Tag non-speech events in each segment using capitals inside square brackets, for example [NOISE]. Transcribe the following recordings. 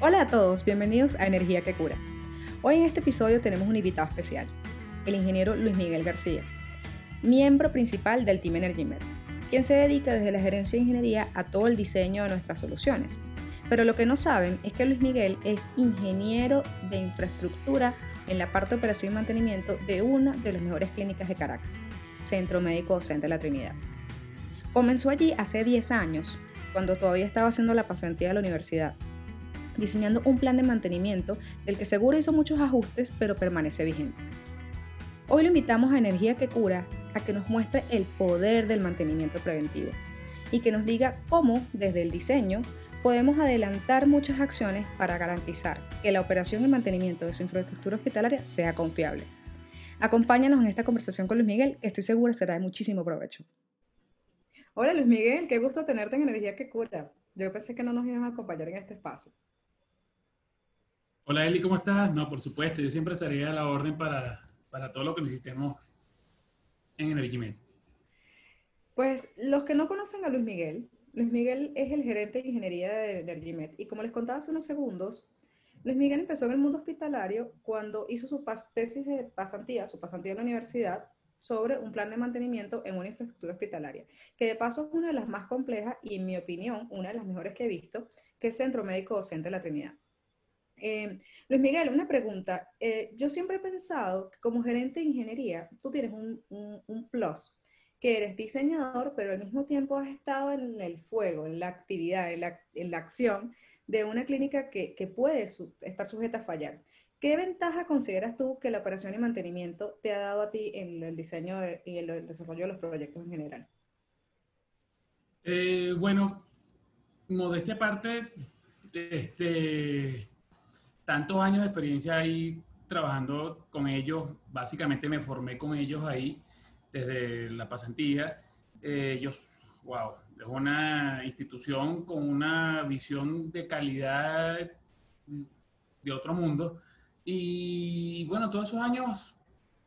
Hola a todos, bienvenidos a Energía que Cura. Hoy en este episodio tenemos un invitado especial, el ingeniero Luis Miguel García, miembro principal del Team EnergyMed, quien se dedica desde la gerencia de ingeniería a todo el diseño de nuestras soluciones. Pero lo que no saben es que Luis Miguel es ingeniero de infraestructura en la parte de operación y mantenimiento de una de las mejores clínicas de Caracas, Centro Médico Docente de la Trinidad. Comenzó allí hace 10 años, cuando todavía estaba haciendo la pasantía de la universidad, diseñando un plan de mantenimiento del que seguro hizo muchos ajustes, pero permanece vigente. Hoy lo invitamos a Energía que Cura a que nos muestre el poder del mantenimiento preventivo y que nos diga cómo, desde el diseño, podemos adelantar muchas acciones para garantizar que la operación y mantenimiento de su infraestructura hospitalaria sea confiable. Acompáñanos en esta conversación con Luis Miguel, estoy segura será de muchísimo provecho. Hola Luis Miguel, qué gusto tenerte en Energía que Cura. Yo pensé que no nos iban a acompañar en este espacio. Hola Eli, ¿cómo estás? No, por supuesto, yo siempre estaría a la orden para, para todo lo que necesitemos en EnergyMed. Pues los que no conocen a Luis Miguel, Luis Miguel es el gerente de ingeniería de EnergyMed y como les contaba hace unos segundos, Luis Miguel empezó en el mundo hospitalario cuando hizo su tesis de pasantía, su pasantía en la universidad, sobre un plan de mantenimiento en una infraestructura hospitalaria, que de paso es una de las más complejas y en mi opinión una de las mejores que he visto, que es Centro Médico Docente de la Trinidad. Eh, Luis Miguel, una pregunta. Eh, yo siempre he pensado que como gerente de ingeniería, tú tienes un, plus, que eres diseñador, pero al mismo tiempo has estado en el fuego, en la actividad, en la, en la acción de una clínica que, que puede estar sujeta a fallar. ¿Qué ventaja consideras tú que la operación y mantenimiento te ha dado a ti en el diseño y el desarrollo de los proyectos en general? Eh, bueno, modestia aparte, este, tantos años de experiencia ahí trabajando con ellos, básicamente me formé con ellos ahí desde la pasantía. Eh, ellos, wow, es una institución con una visión de calidad de otro mundo y bueno, todos esos años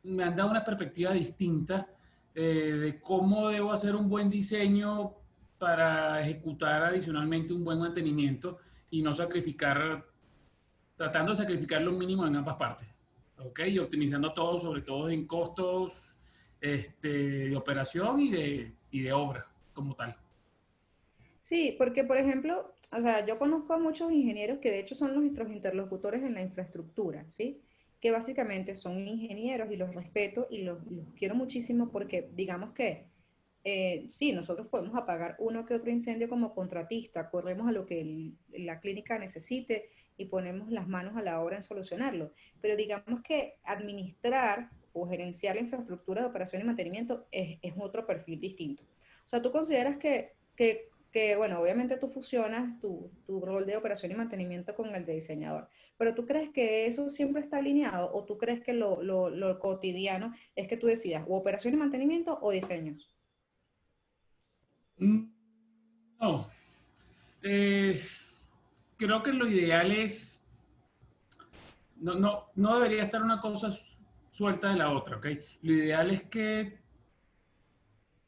me han dado una perspectiva distinta eh, de cómo debo hacer un buen diseño para ejecutar adicionalmente un buen mantenimiento y no sacrificar, tratando de sacrificar lo mínimo en ambas partes. ¿Ok? Y optimizando todo, sobre todo en costos este, de operación y de, y de obra como tal. Sí, porque por ejemplo, o sea, yo conozco a muchos ingenieros que de hecho son nuestros interlocutores en la infraestructura, ¿sí? Que básicamente son ingenieros y los respeto y los, quiero muchísimo porque digamos que eh, sí, nosotros podemos apagar uno que otro incendio como contratista, corremos a lo que la clínica necesite y ponemos las manos a la obra en solucionarlo. Pero digamos que administrar o gerenciar la infraestructura de operación y mantenimiento es, es otro perfil distinto. O sea, ¿tú consideras que, que que, bueno, obviamente tú fusionas tu, tu, rol de operación y mantenimiento con el de diseñador, pero tú crees que eso siempre está alineado o tú crees que lo, lo, lo cotidiano es que tú decidas o operación y mantenimiento o diseños? Mm, no. Eh, creo que lo ideal es, no, no, no debería estar una cosa suelta de la otra, ¿ok? Lo ideal es que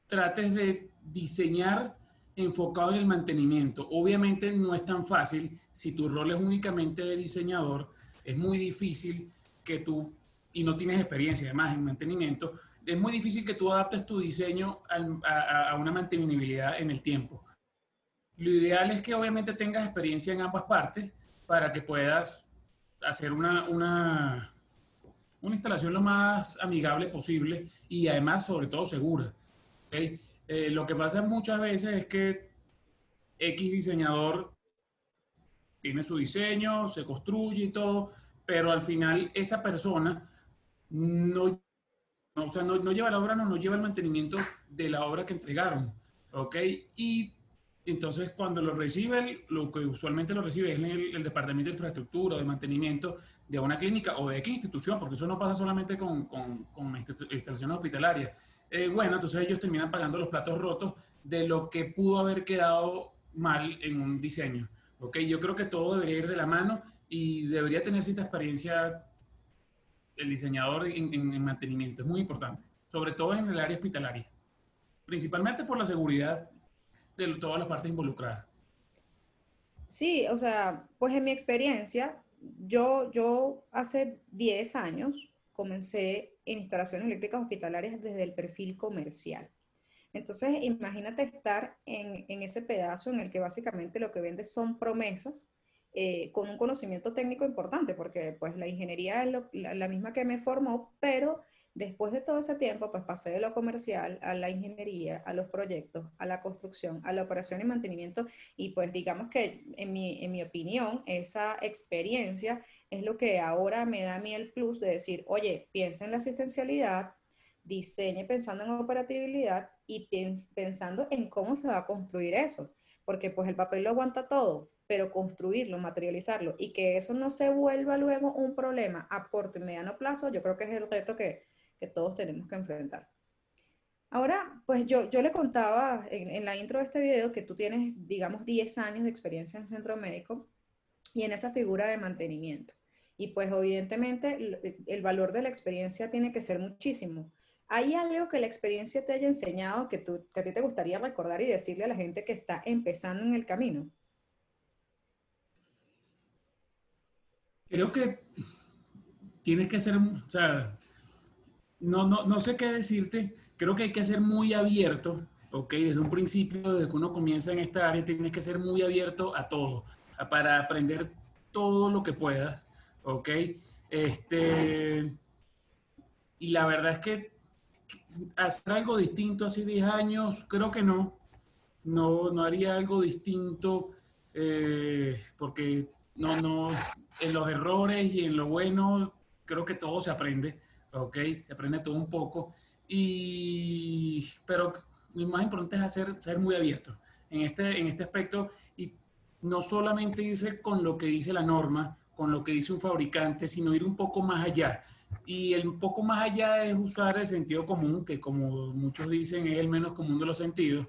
trates de diseñar enfocado en el mantenimiento. Obviamente no es tan fácil, si tu rol es únicamente de diseñador, es muy difícil que tú, y no tienes experiencia además en mantenimiento, es muy difícil que tú adaptes tu diseño a, una mantenibilidad en el tiempo. Lo ideal es que obviamente tengas experiencia en ambas partes para que puedas hacer una, una, una instalación lo más amigable posible y además sobre todo segura. ¿okay? Eh, lo que pasa muchas veces es que X diseñador tiene su diseño, se construye y todo, pero al final esa persona no, o sea, no, lleva la obra, no, no lleva el mantenimiento de la obra que entregaron, ¿ok? Y entonces cuando lo reciben, lo que usualmente lo recibe es el, departamento de infraestructura, de mantenimiento de una clínica o de X institución, porque eso no pasa solamente con, con, instalaciones hospitalarias eh, bueno, entonces ellos terminan pagando los platos rotos de lo que pudo haber quedado mal en un diseño. ¿ok? Yo creo que todo debería ir de la mano y debería tener cierta experiencia el diseñador en, mantenimiento. Es muy importante, sobre todo en el área hospitalaria, principalmente por la seguridad de todas las partes involucradas. Sí, o sea, pues en mi experiencia, yo, yo hace 10 años comencé en instalaciones eléctricas hospitalarias desde el perfil comercial. Entonces, imagínate estar en, en ese pedazo en el que básicamente lo que vendes son promesas eh, con un conocimiento técnico importante, porque pues la ingeniería es la, misma que me formó, pero después de todo ese tiempo, pues pasé de lo comercial a la ingeniería, a los proyectos, a la construcción, a la operación y mantenimiento, y pues digamos que en mi, en mi opinión, esa experiencia es lo que ahora me da a mí el plus de decir, oye, piensa en la asistencialidad, diseñe pensando en operatividad y pensando en cómo se va a construir eso, porque pues el papel lo aguanta todo, pero construirlo, materializarlo y que eso no se vuelva luego un problema a corto y mediano plazo, yo creo que es el reto que, todos tenemos que enfrentar. Ahora, pues yo, yo le contaba en, en, la intro de este video que tú tienes, digamos, 10 años de experiencia en centro médico y en esa figura de mantenimiento. Y pues evidentemente el, el valor de la experiencia tiene que ser muchísimo. ¿Hay algo que la experiencia te haya enseñado que, tú, que a ti te gustaría recordar y decirle a la gente que está empezando en el camino? creo que tienes que ser, o sea, no, no, no sé qué decirte, creo que hay que ser muy abierto, ¿ok? Desde un principio, desde que uno comienza en esta área, tienes que ser muy abierto a todo, para aprender todo lo que puedas, ¿ok? Este, y la verdad es que hacer algo distinto hace 10 años, creo que no, no, no haría algo distinto, eh, porque no, no, en los errores y en lo bueno, creo que todo se aprende, ¿ok? Se aprende todo un poco. Y, pero lo más importante es hacer, ser muy abierto en este, en este aspecto y no solamente irse con lo que dice la norma, con lo que dice un fabricante, sino ir un poco más allá. Y el poco más allá es usar el sentido común, que como muchos dicen es el menos común de los sentidos.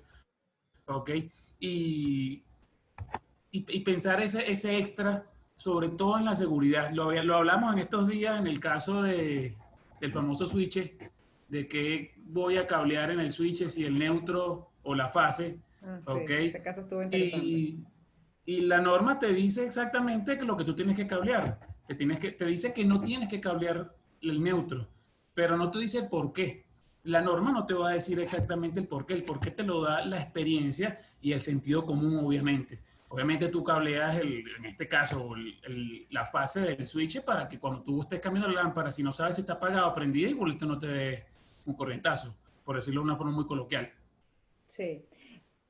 ¿Ok? Y, y, pensar ese, ese extra, sobre todo en la seguridad. Lo, lo hablamos en estos días en el caso de, del famoso switch, de que voy a cablear en el switch, si el neutro o la fase. Ah, ese caso estuvo interesante. Y, y, la norma te dice exactamente lo que tú tienes que cablear. Te, tienes que, te dice que no tienes que cablear el neutro, pero no te dice por qué. La norma no te va a decir exactamente el por qué. El por qué te lo da la experiencia y el sentido común, obviamente. Obviamente tú cableas, el, en este caso, la fase del switch para que cuando tú estés cambiando la lámpara, si no sabes si está apagado o prendida, igualito no te dé un corrientazo, por decirlo de una forma muy coloquial. Sí.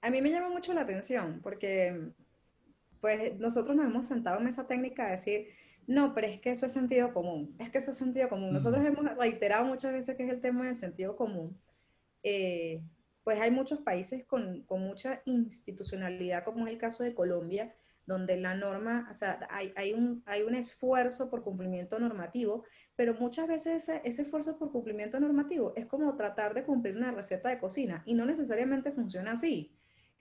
A mí me llama mucho la atención porque pues nosotros nos hemos sentado en esa técnica de decir, no, pero es que eso es sentido común, es que eso es sentido común. Nosotros hemos reiterado muchas veces que es el tema del sentido común. Eh, pues hay muchos países con, con, mucha institucionalidad, como es el caso de Colombia, donde la norma, o sea, hay, hay, un, hay un esfuerzo por cumplimiento normativo, pero muchas veces ese, ese, esfuerzo por cumplimiento normativo es como tratar de cumplir una receta de cocina y no necesariamente funciona así.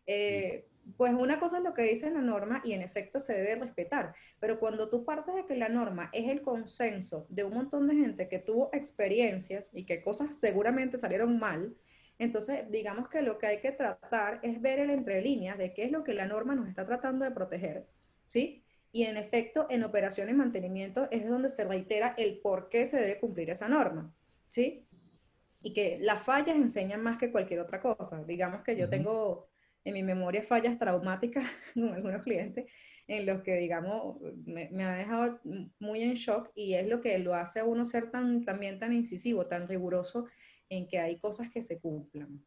Eh, pues una cosa es lo que dice la norma y en efecto se debe respetar, pero cuando tú partes de que la norma es el consenso de un montón de gente que tuvo experiencias y que cosas seguramente salieron mal, entonces, digamos que lo que hay que tratar es ver el entre líneas de qué es lo que la norma nos está tratando de proteger, ¿sí? Y en efecto, en operación y mantenimiento es donde se reitera el por qué se debe cumplir esa norma, ¿sí? Y que las fallas enseñan más que cualquier otra cosa. Digamos que yo tengo en mi memoria fallas traumáticas [LAUGHS] con algunos clientes en los que, digamos, me, me, ha dejado muy en shock y es lo que lo hace a uno ser tan, también tan incisivo, tan riguroso en que hay cosas que se cumplan.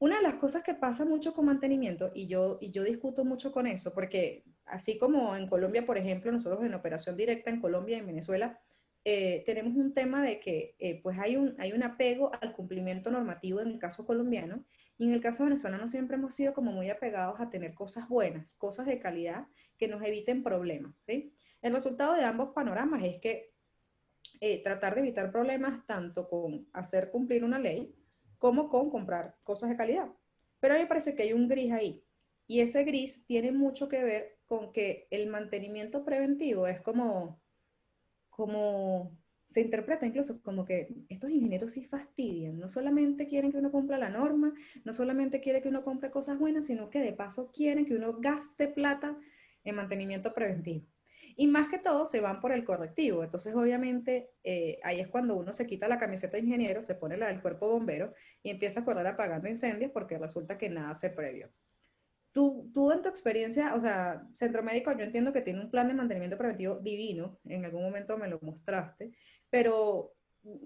Una de las cosas que pasa mucho con mantenimiento, y yo, y yo discuto mucho con eso, porque así como en Colombia, por ejemplo, nosotros en operación directa en Colombia y en Venezuela, eh, tenemos un tema de que eh, pues hay un, hay un apego al cumplimiento normativo en el caso colombiano, y en el caso venezolano siempre hemos sido como muy apegados a tener cosas buenas, cosas de calidad que nos eviten problemas. ¿sí? El resultado de ambos panoramas es que eh, tratar de evitar problemas tanto con hacer cumplir una ley como con comprar cosas de calidad. Pero a mí me parece que hay un gris ahí. Y ese gris tiene mucho que ver con que el mantenimiento preventivo es como, como se interpreta incluso como que estos ingenieros sí fastidian, no solamente quieren que uno cumpla la norma, no solamente quieren que uno compre cosas buenas, sino que de paso quieren que uno gaste plata en mantenimiento preventivo. Y más que todo se van por el correctivo. Entonces, obviamente, eh, ahí es cuando uno se quita la camiseta de ingeniero, se pone la del cuerpo bombero y empieza a correr apagando incendios porque resulta que nada se previo. Tú, tú en tu experiencia, o sea, Centro Médico, yo entiendo que tiene un plan de mantenimiento preventivo divino, en algún momento me lo mostraste, pero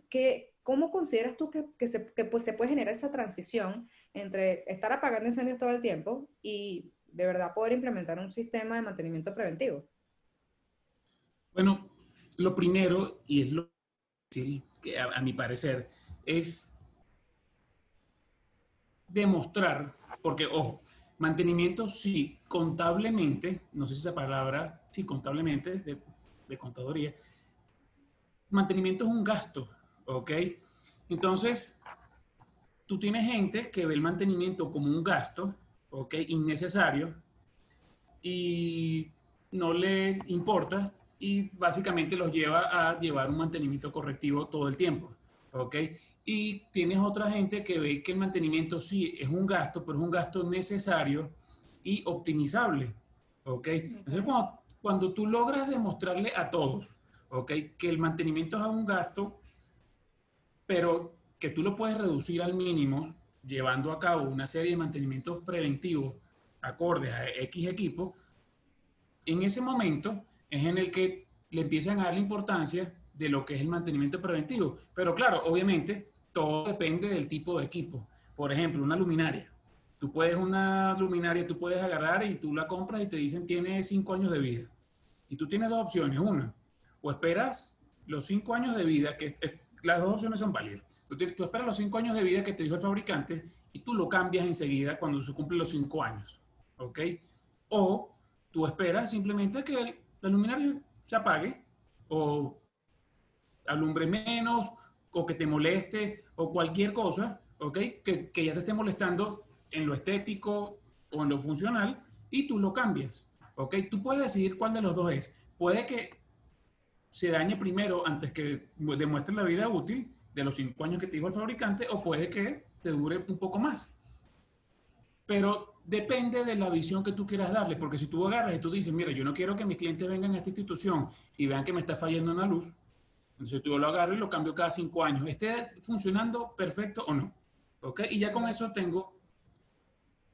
¿qué, ¿cómo consideras tú que, que, se, que pues, se puede generar esa transición entre estar apagando incendios todo el tiempo y de verdad poder implementar un sistema de mantenimiento preventivo? Bueno, lo primero, y es lo que a, mi parecer, es demostrar, porque, ojo, mantenimiento sí, contablemente, no sé si esa palabra, sí, contablemente, de, de mantenimiento es un gasto, ¿ok? Entonces, tú tienes gente que ve el mantenimiento como un gasto, ¿ok? Innecesario, y no le importa y básicamente los lleva a llevar un mantenimiento correctivo todo el tiempo, ¿ok? Y tienes otra gente que ve que el mantenimiento sí es un gasto, pero es un gasto necesario y optimizable, ¿ok? Entonces, cuando, cuando tú logras demostrarle a todos, ¿ok? Que el mantenimiento es un gasto, pero que tú lo puedes reducir al mínimo llevando a cabo una serie de mantenimientos preventivos acordes a X equipo, en ese momento es en el que le empiezan a dar la importancia de lo que es el mantenimiento preventivo. Pero claro, obviamente, todo depende del tipo de equipo. Por ejemplo, una luminaria. Tú puedes una luminaria, tú puedes agarrar y tú la compras y te dicen tiene cinco años de vida. Y tú tienes dos opciones. Una, o esperas los cinco años de vida, que las dos opciones son válidas. Tú, esperas los cinco años de vida que te dijo el fabricante y tú lo cambias enseguida cuando se cumplen los cinco años. ¿Ok? O tú esperas simplemente que la luminaria se apague o alumbre menos o que te moleste o cualquier cosa, ¿ok? Que, que, ya te esté molestando en lo estético o en lo funcional y tú lo cambias, ¿ok? Tú puedes decidir cuál de los dos es. Puede que se dañe primero antes que demuestre la vida útil de los cinco años que te dijo el fabricante o puede que te dure un poco más. Pero depende de la visión que tú quieras darle, porque si tú agarras y tú dices, mira, yo no quiero que mis clientes vengan a esta institución y vean que me está fallando una luz, entonces tú lo agarro y lo cambio cada cinco años, esté funcionando perfecto o no. ¿Ok? Y ya con eso tengo,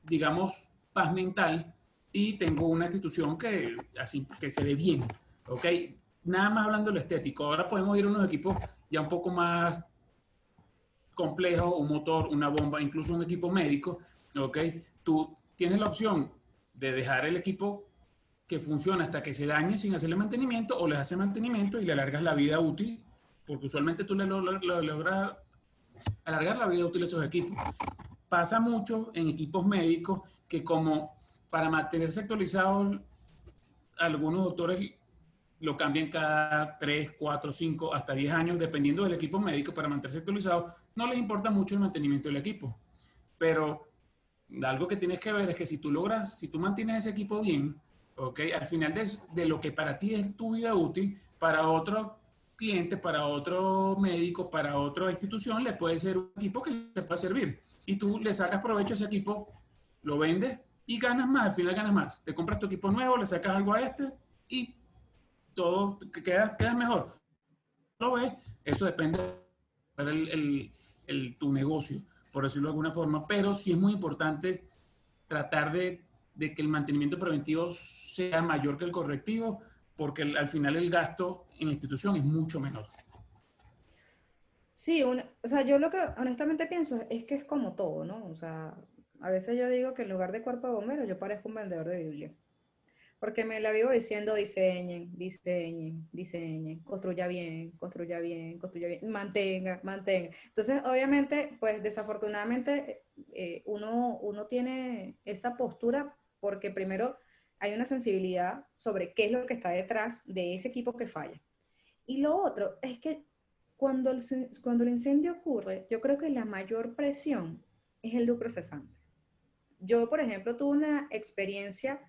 digamos, paz mental y tengo una institución que, así, que se ve bien. ¿Ok? nada más hablando de lo estético. Ahora podemos ir a unos equipos ya un poco más complejos, un motor, una bomba, incluso un equipo médico, ¿ok? Tú tienes la opción de dejar el equipo que funciona hasta que se dañe sin hacerle mantenimiento o le haces mantenimiento y le alargas la vida útil, porque usualmente tú le logras alargar la vida útil a esos equipos. Pasa mucho en equipos médicos que como para mantenerse actualizados, algunos doctores lo cambian cada 3, 4, 5, hasta 10 años, dependiendo del equipo médico para mantenerse actualizado. No les importa mucho el mantenimiento del equipo. Pero algo que tienes que ver es que si tú logras, si tú mantienes ese equipo bien, ¿ok? Al final de, de lo que para ti es tu vida útil, para otro cliente, para otro médico, para otra institución, le puede ser un equipo que le pueda servir. Y tú le sacas provecho a ese equipo, lo vendes y ganas más, al final ganas más. Te compras tu equipo nuevo, le sacas algo a este y todo queda, queda mejor. ¿Lo ves? Eso depende de el, tu negocio, por decirlo de alguna forma, pero sí es muy importante tratar de, que el mantenimiento preventivo sea mayor que el correctivo, porque al final el gasto en la institución es mucho menor. Sí, o sea, yo lo que honestamente pienso es que es como todo, ¿no? O sea, a veces yo digo que en lugar de cuerpo de bombero yo parezco un vendedor de Biblia porque me la vivo diciendo diseñen, diseñen, diseñen, construya bien, construya bien, construya bien, mantenga, mantenga. Entonces, obviamente, pues desafortunadamente eh, uno, uno tiene esa postura porque primero hay una sensibilidad sobre qué es lo que está detrás de ese equipo que falla. Y lo otro es que cuando el, cuando el incendio ocurre, yo creo que la mayor presión es el lucro cesante. Yo, por ejemplo, tuve una experiencia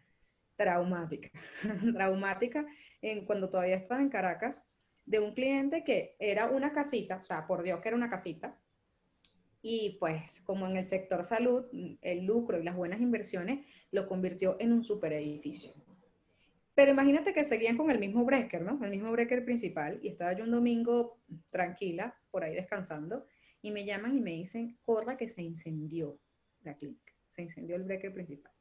traumática, [LAUGHS] traumática en cuando todavía estaba en Caracas, de un cliente que era una casita, o sea, por Dios que era una casita, y pues como en el sector salud, el lucro y las buenas inversiones lo convirtió en un super edificio. Pero imagínate que seguían con el mismo breaker, ¿no? El mismo breaker principal. Y estaba yo un domingo tranquila, por ahí descansando, y me llaman y me dicen, corra que se incendió la clínica. Se incendió el breaker principal.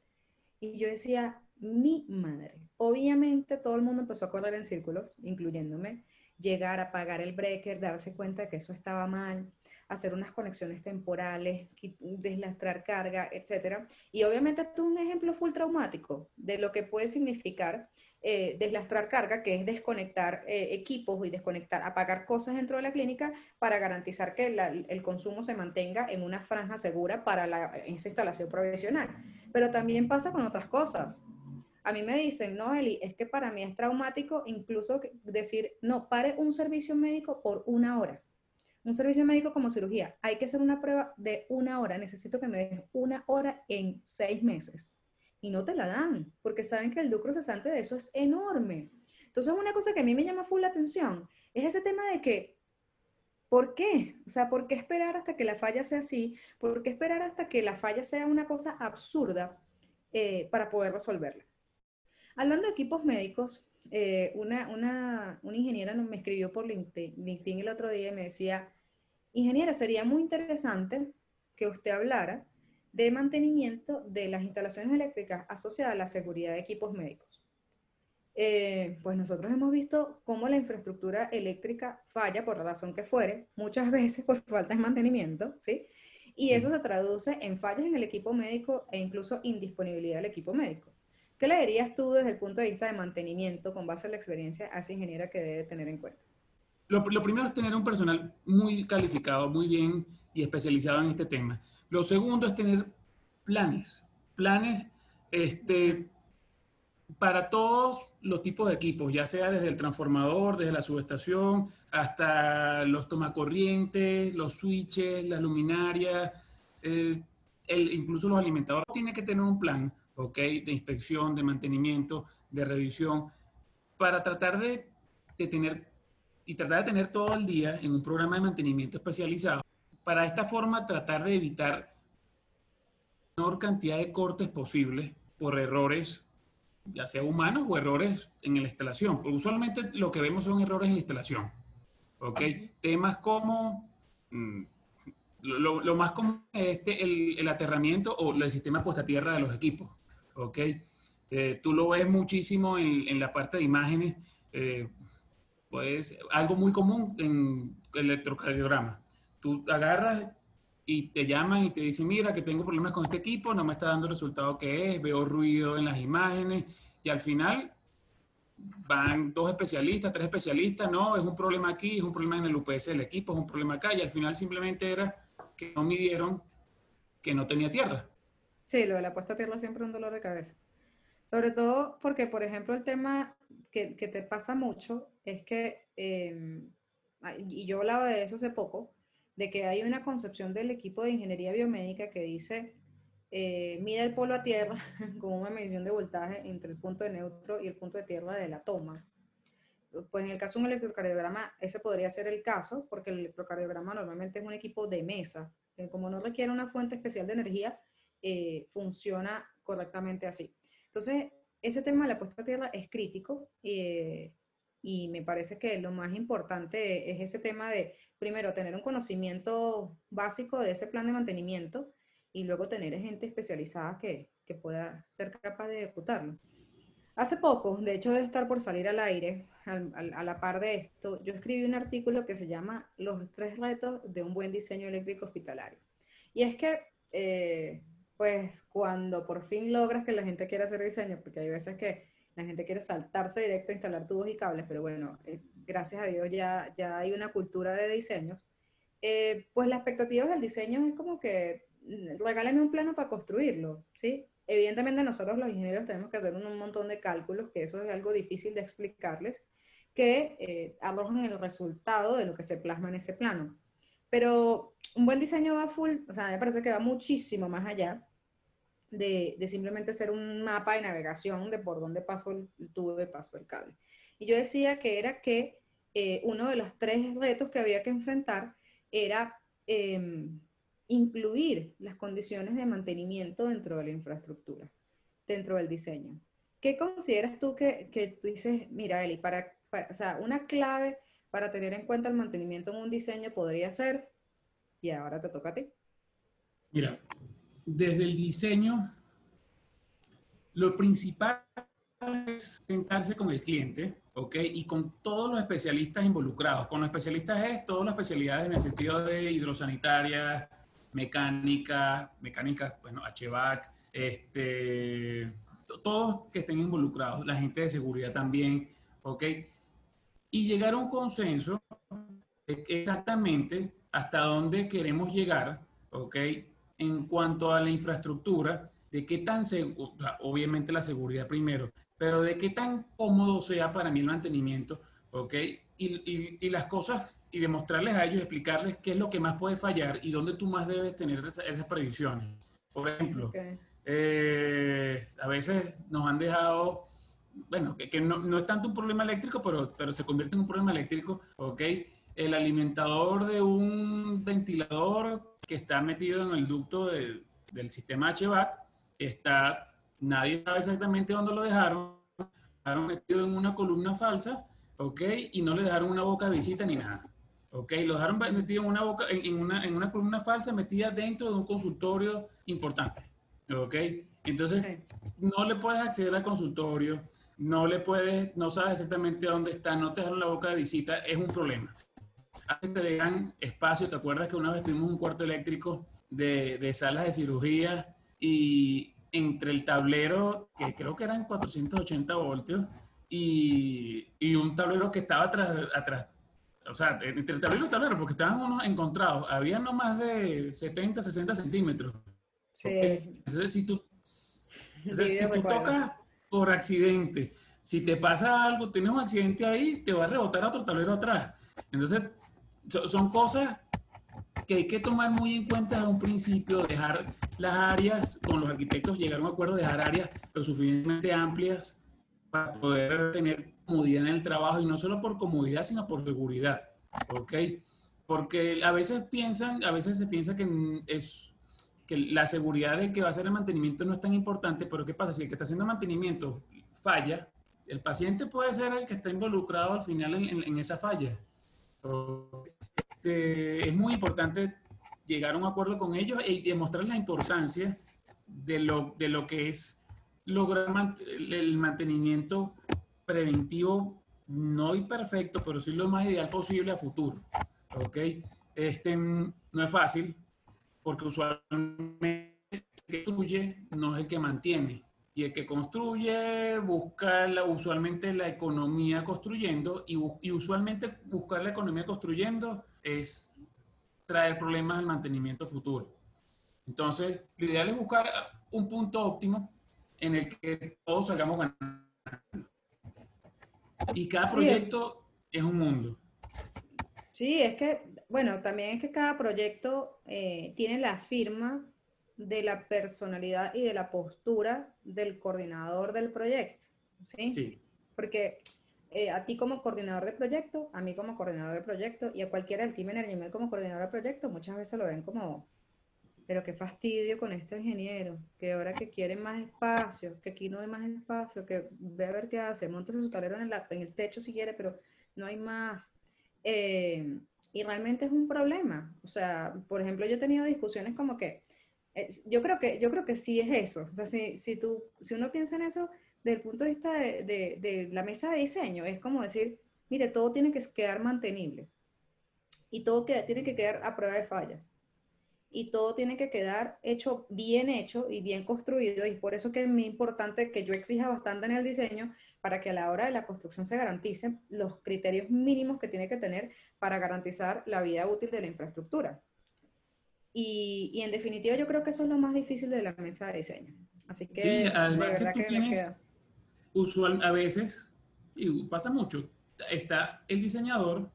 Y yo decía, mi madre. Obviamente todo el mundo empezó a correr en círculos, incluyéndome llegar a apagar el breaker, darse cuenta de que eso estaba mal, hacer unas conexiones temporales, deslastrar carga, etc. Y obviamente es un ejemplo full traumático de lo que puede significar eh, deslastrar carga, que es desconectar eh, equipos y desconectar, apagar cosas dentro de la clínica para garantizar que el consumo se mantenga en una franja segura para la, esa instalación provisional. Pero también pasa con otras cosas. A mí me dicen, no, Eli, es que para mí es traumático incluso decir, no, pare un servicio médico por una hora. Un servicio médico como cirugía, hay que hacer una prueba de una hora. Necesito que me dejes una hora en seis meses. Y no te la dan, porque saben que el lucro cesante de eso es enorme. Entonces, una cosa que a mí me llama full la atención es ese tema de que, ¿por qué? O sea, ¿por qué esperar hasta que la falla sea así? ¿Por qué esperar hasta que la falla sea una cosa absurda eh, para poder resolverla? Hablando de equipos médicos, eh, una, una, una, ingeniera me escribió por LinkedIn, el otro día y me decía, ingeniera, sería muy interesante que usted hablara de mantenimiento de las instalaciones eléctricas asociadas a la seguridad de equipos médicos. Eh, pues nosotros hemos visto cómo la infraestructura eléctrica falla por la razón que fuere, muchas [LAUGHS] veces por falta de mantenimiento, ¿sí? Y eso se traduce en fallas en el equipo médico e incluso indisponibilidad del equipo médico. ¿Qué le dirías tú desde el punto de vista de mantenimiento con base a la experiencia a esa ingeniera que debe tener en cuenta? Lo, primero es tener un personal muy calificado, muy bien y especializado en este tema. Lo segundo es tener planes, planes este, para todos los tipos de equipos, ya sea desde el transformador, desde la subestación, hasta los tomacorrientes, los switches, la luminaria, eh, incluso los alimentadores. Tiene que tener un plan ¿ok? De inspección, de mantenimiento, de revisión, para tratar de, tener y tratar de tener todo el día en un programa de mantenimiento especializado. Para esta forma tratar de evitar la menor cantidad de cortes posibles por errores, ya sea humanos o errores en la instalación. Porque usualmente lo que vemos son errores en la instalación. ¿Ok? Temas como... Mm, lo, más común es este, el, aterramiento o el sistema puesta tierra de los equipos. ¿ok? Eh, tú lo ves muchísimo en, en la parte de imágenes, eh, pues algo muy común en electrocardiograma. Tú agarras y te llaman y te dicen, mira, que tengo problemas con este equipo, no me está dando el resultado que es, veo ruido en las imágenes, y al final van dos especialistas, tres especialistas, no, es un problema aquí, es un problema en el UPS del equipo, es un problema acá, y al final simplemente era que no midieron que no tenía tierra. Sí, lo de la puesta a tierra siempre es un dolor de cabeza. Sobre todo porque, por ejemplo, el tema que, que te pasa mucho es que, em, y yo hablaba de eso hace poco, de que hay una concepción del equipo de ingeniería biomédica que dice, eh, mide el polo a tierra [LAUGHS] con una medición de voltaje entre el punto de neutro y el punto de tierra de la toma. Pues en el caso de un electrocardiograma, ese podría ser el caso, porque el electrocardiograma normalmente es un equipo de mesa, como no requiere una fuente especial de energía, eh, funciona correctamente así. Entonces, ese tema de la puesta a tierra es crítico eh, y me parece que lo más importante es ese tema de, primero, tener un conocimiento básico de ese plan de mantenimiento y luego tener gente especializada que, que pueda ser capaz de ejecutarlo. Hace poco, de hecho de estar por salir al aire, a la par de esto, yo escribí un artículo que se llama Los tres retos de un buen diseño eléctrico hospitalario. Y es que eh, pues cuando por fin logras que la gente quiera hacer diseño, porque hay veces que la gente quiere saltarse directo a instalar tubos y cables, pero bueno, eh, gracias a Dios ya, ya hay una cultura de diseños, eh, pues la expectativa del diseño es como que mm, regálame un plano para construirlo, ¿sí? Evidentemente nosotros los ingenieros tenemos que hacer un, montón de cálculos, que eso es algo difícil de explicarles, que eh, arrojan el resultado de lo que se plasma en ese plano. Pero un buen diseño va full, o sea, me parece que va muchísimo más allá de, simplemente ser un mapa de navegación de por dónde pasó el, tubo de paso el cable. Y yo decía que era que eh, uno de los tres retos que había que enfrentar era em, incluir las condiciones de mantenimiento dentro de la infraestructura, dentro del diseño. ¿qué consideras tú que, que tú dices, mira, Eli, para, o sea, una clave para tener en cuenta el mantenimiento en un diseño podría ser, y ahora te toca a ti. Mira, desde el diseño, lo principal es sentarse con el cliente, ¿ok? Y con todos los especialistas involucrados. Con los especialistas es todas las especialidades en el sentido de hidrosanitaria, mecánica, mecánica, bueno, HVAC, este, todos que estén involucrados, la gente de seguridad también, ¿ok? Y llegar a un consenso de exactamente hasta dónde queremos llegar, ¿ok? En cuanto a la infraestructura, de qué tan seguro, obviamente la seguridad primero, pero de qué tan cómodo sea para mí el mantenimiento, ¿ok? Y, y, las cosas, y demostrarles a ellos, explicarles qué es lo que más puede fallar y dónde tú más debes tener esas, previsiones. Por ejemplo, eh, a veces nos han dejado, bueno, que, que no, no, es tanto un problema eléctrico, pero, pero se convierte en un problema eléctrico, ¿ok? El alimentador de un ventilador que está metido en el ducto de, del sistema HVAC está, nadie sabe exactamente dónde lo dejaron, dejaron metido en una columna falsa, ¿ok? Y no le dejaron una boca de visita ni nada. ¿ok? Lo dejaron metido en una, boca, en, una, en una columna falsa metida dentro de un consultorio importante, ¿ok? Entonces, no le puedes acceder al consultorio, no le puedes, no sabes exactamente dónde está, no te dejaron la boca de visita, es un problema. A te dejan espacio, ¿te acuerdas que una vez tuvimos un cuarto eléctrico de, de salas de cirugía y entre el tablero, que creo que eran 480 voltios, y, y un tablero que estaba atrás, atrás, o sea, entre el tablero y el tablero, porque estaban unos encontrados, había no más de 70, 60 centímetros. Sí. Entonces, si tú, si tú tocas por accidente, si te pasa algo, tienes un accidente ahí, te va a rebotar a otro tablero atrás. Entonces, son cosas que hay que tomar muy en cuenta desde un principio, dejar las áreas, con los arquitectos llegar a un acuerdo, dejar áreas lo suficientemente amplias para poder tener comodidad en el trabajo y no solo por comodidad, sino por seguridad, ¿ok? Porque a veces piensan, a veces se piensa que es que la seguridad del que va a hacer el mantenimiento no es tan importante, pero ¿qué pasa? Si el que está haciendo mantenimiento falla, el paciente puede ser el que está involucrado al final en, en esa falla. Este, es muy importante llegar a un acuerdo con ellos y demostrar la importancia de lo, de lo que es lograr el mantenimiento preventivo, no imperfecto, pero sí lo más ideal posible a futuro. ¿Ok? Este, no es fácil, porque usualmente el que construye no es el que mantiene. Y el que construye busca la, usualmente la economía construyendo y, y usualmente buscar la economía construyendo es traer problemas al mantenimiento futuro. Entonces, lo ideal es buscar un punto óptimo en el que todos salgamos ganando. Y cada proyecto es. un mundo. Sí, es que, bueno, también es que cada proyecto eh, tiene la firma de la personalidad y de la postura del coordinador del proyecto. ¿Sí? Sí. Porque eh, a ti como coordinador de proyecto, a mí como coordinador de proyecto y a cualquiera del Team Energy como coordinador de proyecto, muchas veces lo ven como, pero qué fastidio con este ingeniero, que ahora que quiere más espacio, que aquí no hay más espacio, que ve a ver qué hace, monte su tablero en el, en el techo si quiere, pero no hay más. Eh, y realmente es un problema. O sea, por ejemplo, yo he tenido discusiones como que, yo creo que, yo creo que sí es eso. O sea, si, si, tú, si uno piensa en eso, desde el punto de vista de, la mesa de diseño, es como decir, mire, todo tiene que quedar mantenible y todo tiene que quedar a prueba de fallas y todo tiene que quedar hecho, bien hecho y bien construido y por eso que es muy importante que yo exija bastante en el diseño para que a la hora de la construcción se garanticen los criterios mínimos que tiene que tener para garantizar la vida útil de la infraestructura. Y, y en definitiva yo creo que eso es lo más difícil de la mesa de diseño. Así que de verdad que, me queda usual a veces, y pasa mucho, está el diseñador,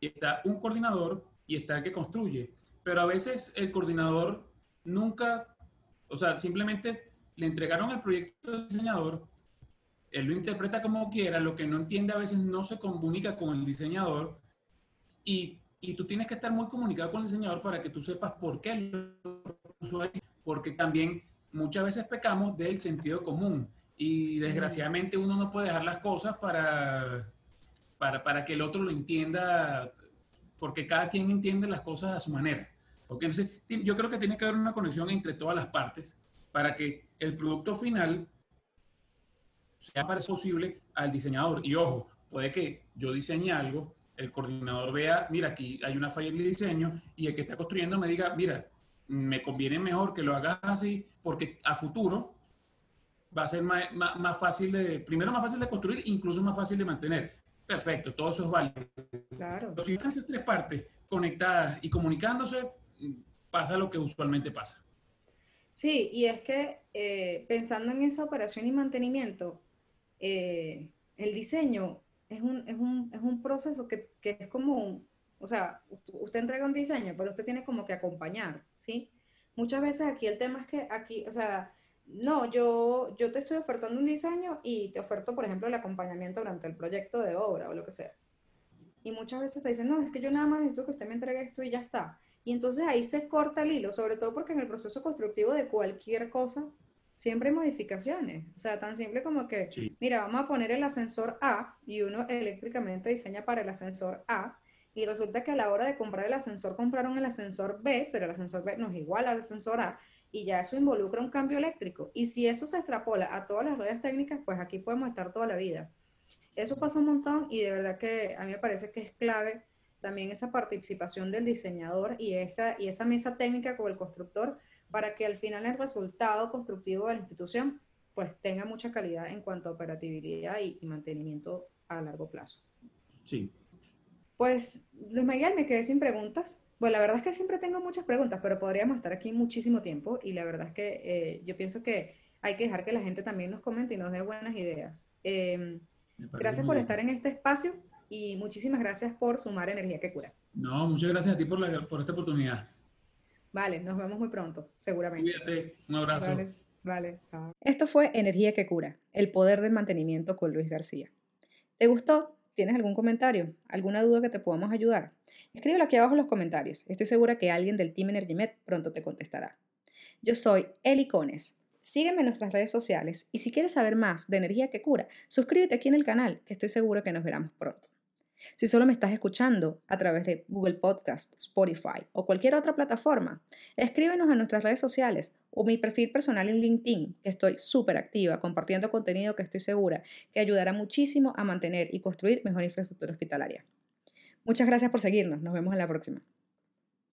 está un coordinador y está el que construye. Pero a veces el coordinador nunca, o sea, simplemente le entregaron el proyecto al diseñador, él lo interpreta como quiera, lo que no entiende a veces no se comunica con el diseñador y, y tú tienes que estar muy comunicado con el diseñador para que tú sepas por qué lo puso ahí, porque también muchas veces pecamos del sentido común Y desgraciadamente uno no puede dejar las cosas para, para, para que el otro lo entienda, porque cada quien entiende las cosas a su manera. ¿okay? Entonces, yo creo que tiene que haber una conexión entre todas las partes para que el producto final sea posible al diseñador. Y ojo, puede que yo diseñe algo, el coordinador vea, mira, aquí hay una falla en el diseño, y el que está construyendo me diga, mira, me conviene mejor que lo hagas así, porque a futuro va a ser más, más, fácil de, primero más fácil de construir, incluso más fácil de mantener. Perfecto, todo eso es válido. Claro. Pero si están esas tres partes conectadas y comunicándose, pasa lo que usualmente pasa. Sí, y es que eh, pensando en esa operación y mantenimiento, eh, el diseño es un, es un, es un proceso que, que, es como, o sea, usted entrega un diseño, pero usted tiene como que acompañar, ¿sí? Muchas veces aquí el tema es que aquí, o sea, no, yo, yo te estoy ofertando un diseño y te oferto, por ejemplo, el acompañamiento durante el proyecto de obra o lo que sea. Y muchas veces te dicen, no, es que yo nada más necesito que usted me entregue esto y ya está. Y entonces ahí se corta el hilo, sobre todo porque en el proceso constructivo de cualquier cosa siempre hay modificaciones. O sea, tan simple como que, mira, vamos a poner el ascensor A y uno eléctricamente diseña para el ascensor A y resulta que a la hora de comprar el ascensor compraron el ascensor B, pero el ascensor B no es igual al ascensor A y ya eso involucra un cambio eléctrico. Y si eso se extrapola a todas las redes técnicas, pues aquí podemos estar toda la vida. Eso pasa un montón y de verdad que a mí me parece que es clave también esa participación del diseñador y esa, y esa mesa técnica con el constructor para que al final el resultado constructivo de la institución pues tenga mucha calidad en cuanto a operatividad y, y mantenimiento a largo plazo. Sí. Pues, Luis Miguel, me quedé sin preguntas. Bueno, la verdad es que siempre tengo muchas preguntas, pero podríamos estar aquí muchísimo tiempo y la verdad es que eh, yo pienso que hay que dejar que la gente también nos comente y nos dé buenas ideas. Em, gracias por estar en este espacio y muchísimas gracias por sumar energía que cura. No, muchas gracias a ti por, la, por esta oportunidad. Vale, nos vemos muy pronto, seguramente. Cuídate, un abrazo. Vale, vale, chao. Esto fue Energía que cura, el poder del mantenimiento con Luis García. ¿Te gustó? ¿Tienes algún comentario? ¿Alguna duda que te podamos ayudar? Escríbelo aquí abajo en los comentarios. Estoy segura que alguien del Team EnergyMed pronto te contestará. Yo soy Eli Cones. Sígueme en nuestras redes sociales y si quieres saber más de energía que cura, suscríbete aquí en el canal, que estoy seguro que nos veremos pronto. Si solo me estás escuchando a través de Google Podcast, Spotify o cualquier otra plataforma, escríbenos a nuestras redes sociales o mi perfil personal en LinkedIn, que estoy súper activa compartiendo contenido que estoy segura que ayudará muchísimo a mantener y construir mejor infraestructura hospitalaria. Muchas gracias por seguirnos. Nos vemos en la próxima.